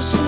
soon.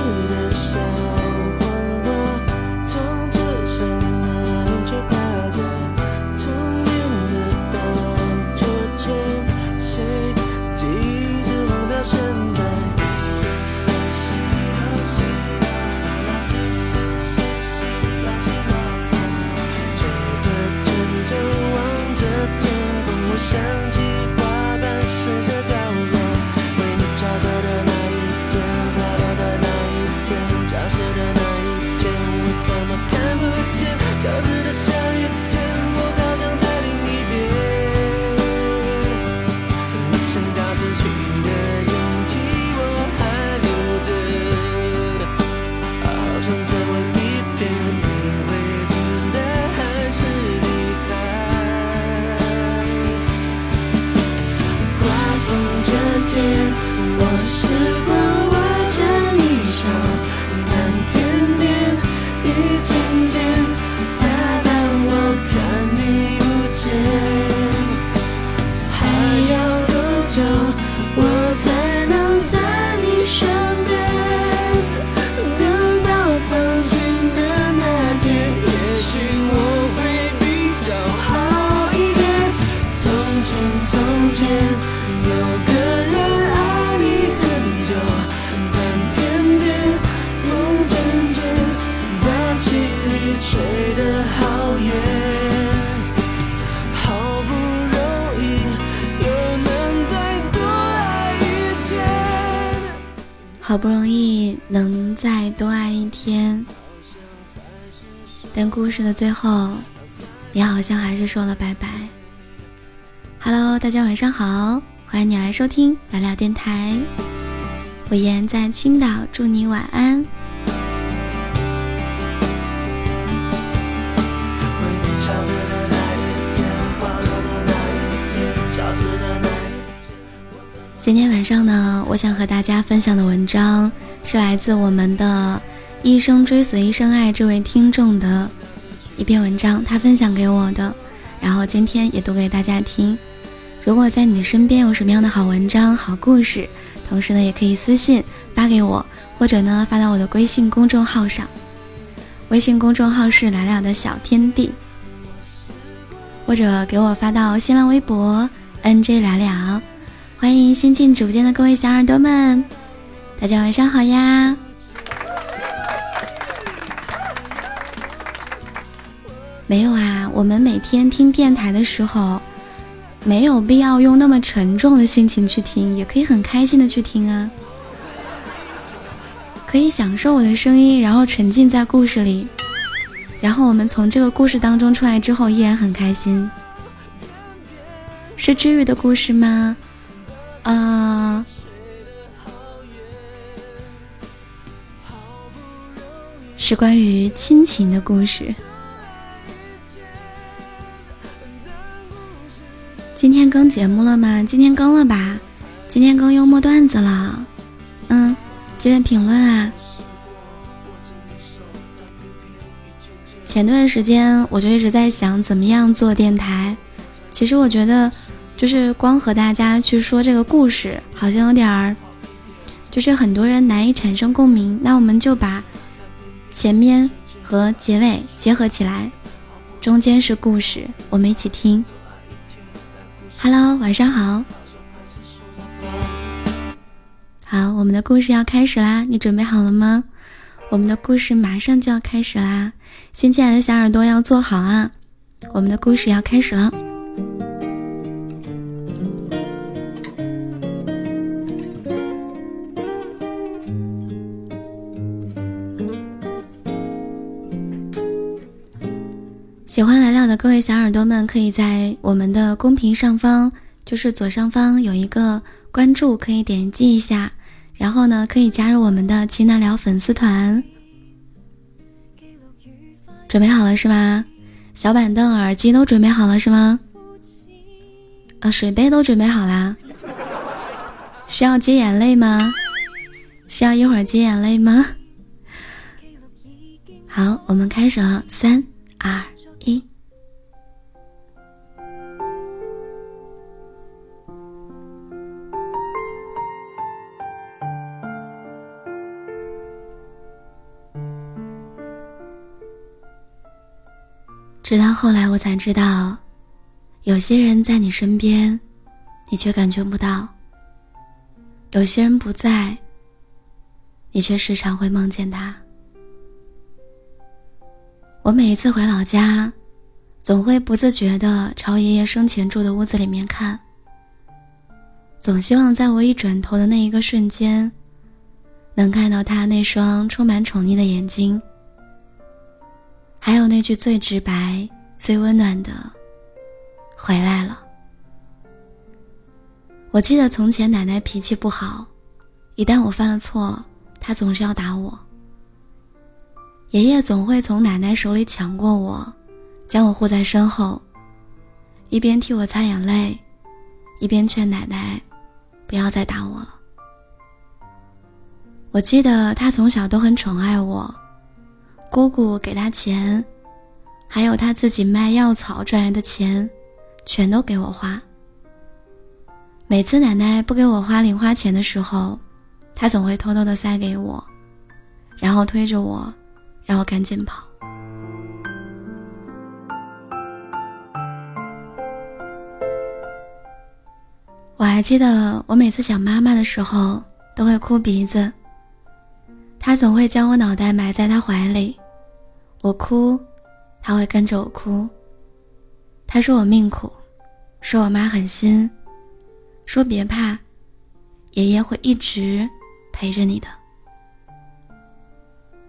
故事的最后，你好像还是说了拜拜。Hello，大家晚上好，欢迎你来收听聊聊电台，我依然在青岛，祝你晚安。今天晚上呢，我想和大家分享的文章是来自我们的“一生追随一生爱”这位听众的一篇文章，他分享给我的，然后今天也读给大家听。如果在你的身边有什么样的好文章、好故事，同时呢，也可以私信发给我，或者呢发到我的微信公众号上。微信公众号是“来了的小天地”，或者给我发到新浪微博 “nj 聊聊”。欢迎新进直播间的各位小耳朵们，大家晚上好呀！没有啊，我们每天听电台的时候，没有必要用那么沉重的心情去听，也可以很开心的去听啊，可以享受我的声音，然后沉浸在故事里，然后我们从这个故事当中出来之后，依然很开心，是治愈的故事吗？啊，是关于亲情的故事。今天更节目了吗？今天更了吧？今天更幽默段子了。嗯，记得评论啊。前段时间我就一直在想怎么样做电台。其实我觉得。就是光和大家去说这个故事，好像有点儿，就是很多人难以产生共鸣。那我们就把前面和结尾结合起来，中间是故事，我们一起听。Hello，晚上好。好，我们的故事要开始啦，你准备好了吗？我们的故事马上就要开始啦，新进来的小耳朵要做好啊，我们的故事要开始了。喜欢聊聊的各位小耳朵们，可以在我们的公屏上方，就是左上方有一个关注，可以点击一下，然后呢，可以加入我们的奇难聊粉丝团。准备好了是吗？小板凳、耳机都准备好了是吗？啊，水杯都准备好啦。需要接眼泪吗？需要一会儿接眼泪吗？好，我们开始了，三直到后来，我才知道，有些人在你身边，你却感觉不到；有些人不在，你却时常会梦见他。我每一次回老家，总会不自觉地朝爷爷生前住的屋子里面看，总希望在我一转头的那一个瞬间，能看到他那双充满宠溺的眼睛。还有那句最直白、最温暖的“回来了”。我记得从前奶奶脾气不好，一旦我犯了错，她总是要打我。爷爷总会从奶奶手里抢过我，将我护在身后，一边替我擦眼泪，一边劝奶奶不要再打我了。我记得他从小都很宠爱我。姑姑给他钱，还有他自己卖药草赚来的钱，全都给我花。每次奶奶不给我花零花钱的时候，他总会偷偷的塞给我，然后推着我，让我赶紧跑。我还记得，我每次想妈妈的时候，都会哭鼻子。他总会将我脑袋埋在他怀里，我哭，他会跟着我哭。他说我命苦，说我妈狠心，说别怕，爷爷会一直陪着你的。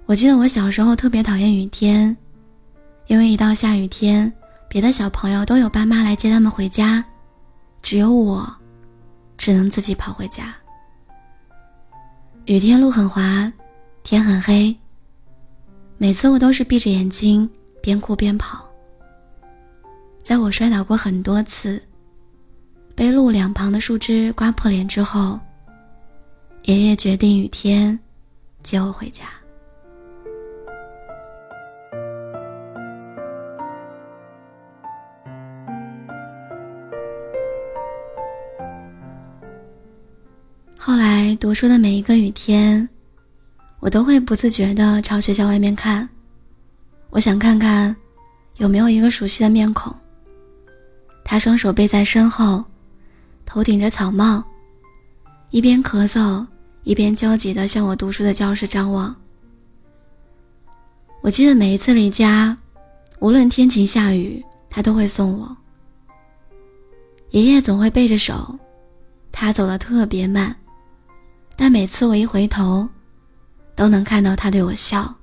我记得我小时候特别讨厌雨天，因为一到下雨天，别的小朋友都有爸妈来接他们回家，只有我，只能自己跑回家。雨天路很滑，天很黑。每次我都是闭着眼睛，边哭边跑。在我摔倒过很多次，被路两旁的树枝刮破脸之后，爷爷决定雨天接我回家。后来读书的每一个雨天，我都会不自觉地朝学校外面看，我想看看有没有一个熟悉的面孔。他双手背在身后，头顶着草帽，一边咳嗽一边焦急地向我读书的教室张望。我记得每一次离家，无论天晴下雨，他都会送我。爷爷总会背着手，他走得特别慢。但每次我一回头，都能看到他对我笑。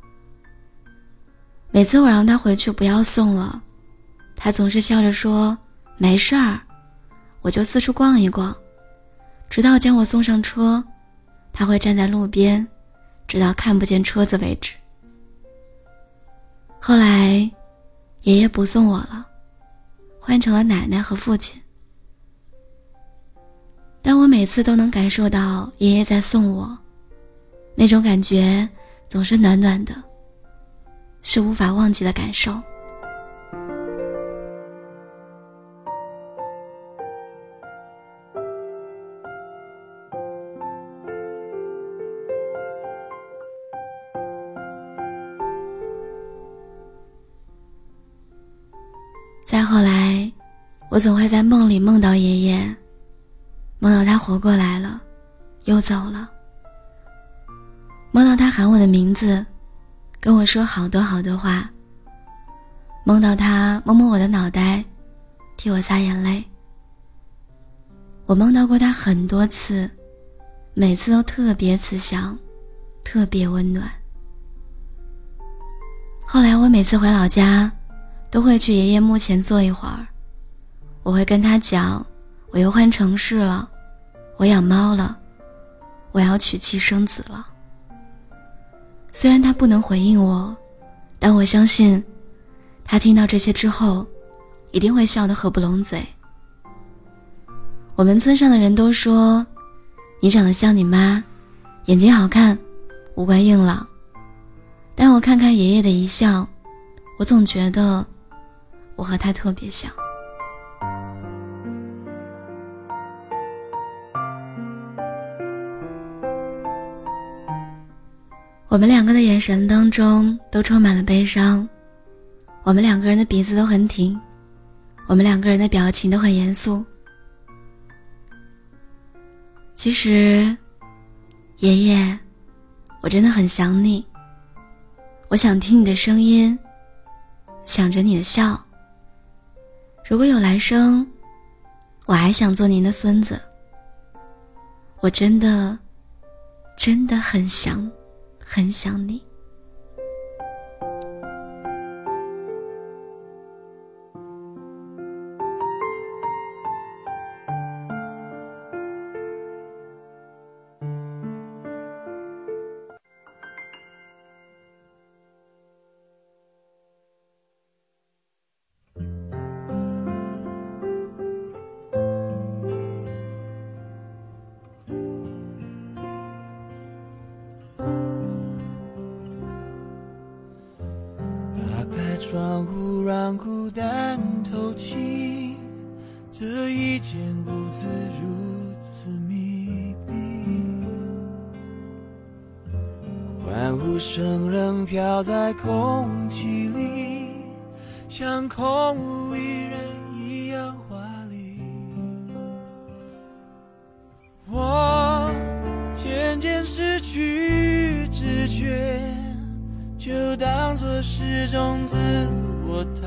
每次我让他回去不要送了，他总是笑着说：“没事儿，我就四处逛一逛，直到将我送上车。”他会站在路边，直到看不见车子为止。后来，爷爷不送我了，换成了奶奶和父亲。但我每次都能感受到爷爷在送我，那种感觉总是暖暖的，是无法忘记的感受。再后来，我总会在梦里梦到爷爷。梦到他活过来了，又走了。梦到他喊我的名字，跟我说好多好多话。梦到他摸摸我的脑袋，替我擦眼泪。我梦到过他很多次，每次都特别慈祥，特别温暖。后来我每次回老家，都会去爷爷墓前坐一会儿，我会跟他讲。我又换城市了，我养猫了，我要娶妻生子了。虽然他不能回应我，但我相信，他听到这些之后，一定会笑得合不拢嘴。我们村上的人都说，你长得像你妈，眼睛好看，五官硬朗。但我看看爷爷的遗像，我总觉得，我和他特别像。我们两个的眼神当中都充满了悲伤，我们两个人的鼻子都很挺，我们两个人的表情都很严肃。其实，爷爷，我真的很想你。我想听你的声音，想着你的笑。如果有来生，我还想做您的孙子。我真的，真的很想。很想你。看透气，这一间屋子如此密闭，欢呼声仍飘在空气里，像空无一人一样华丽。我渐渐失去知觉。就当作是种自我逃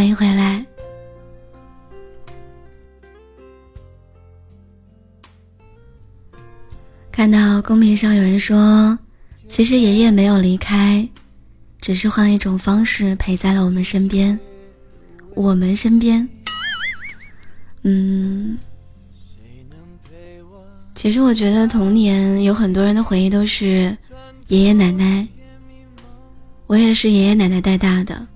欢迎回来。看到公屏上有人说，其实爷爷没有离开，只是换了一种方式陪在了我们身边。我们身边，嗯，其实我觉得童年有很多人的回忆都是爷爷奶奶，我也是爷爷奶奶带大的，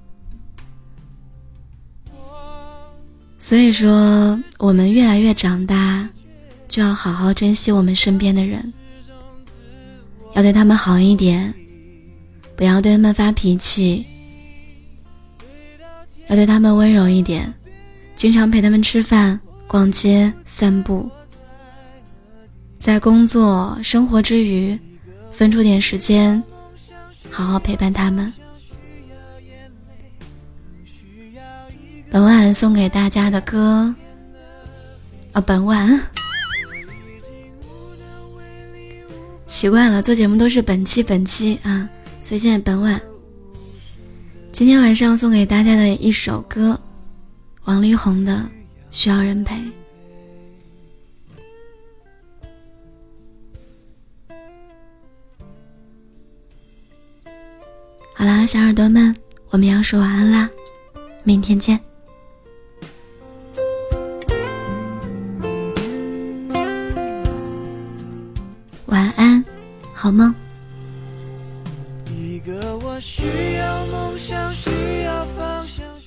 所以说我们越来越长大。就要好好珍惜我们身边的人，要对他们好一点，不要对他们发脾气，要对他们温柔一点，经常陪他们吃饭、逛街、散步，在工作生活之余，分出点时间，好好陪伴他们。本晚送给大家的歌，啊，本晚。习惯了做节目都是本期本期啊，所以现在本晚。今天晚上送给大家的一首歌，王力宏的《需要人陪》。好啦，小耳朵们，我们要说晚安啦，明天见。好梦。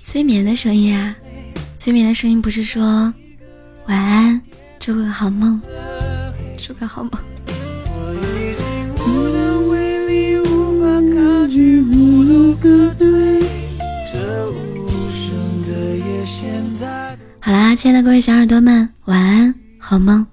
催眠的声音啊，催眠的声音不是说晚安，做个好梦，做个好梦。好啦，亲爱的各位小耳朵们，晚安，好梦。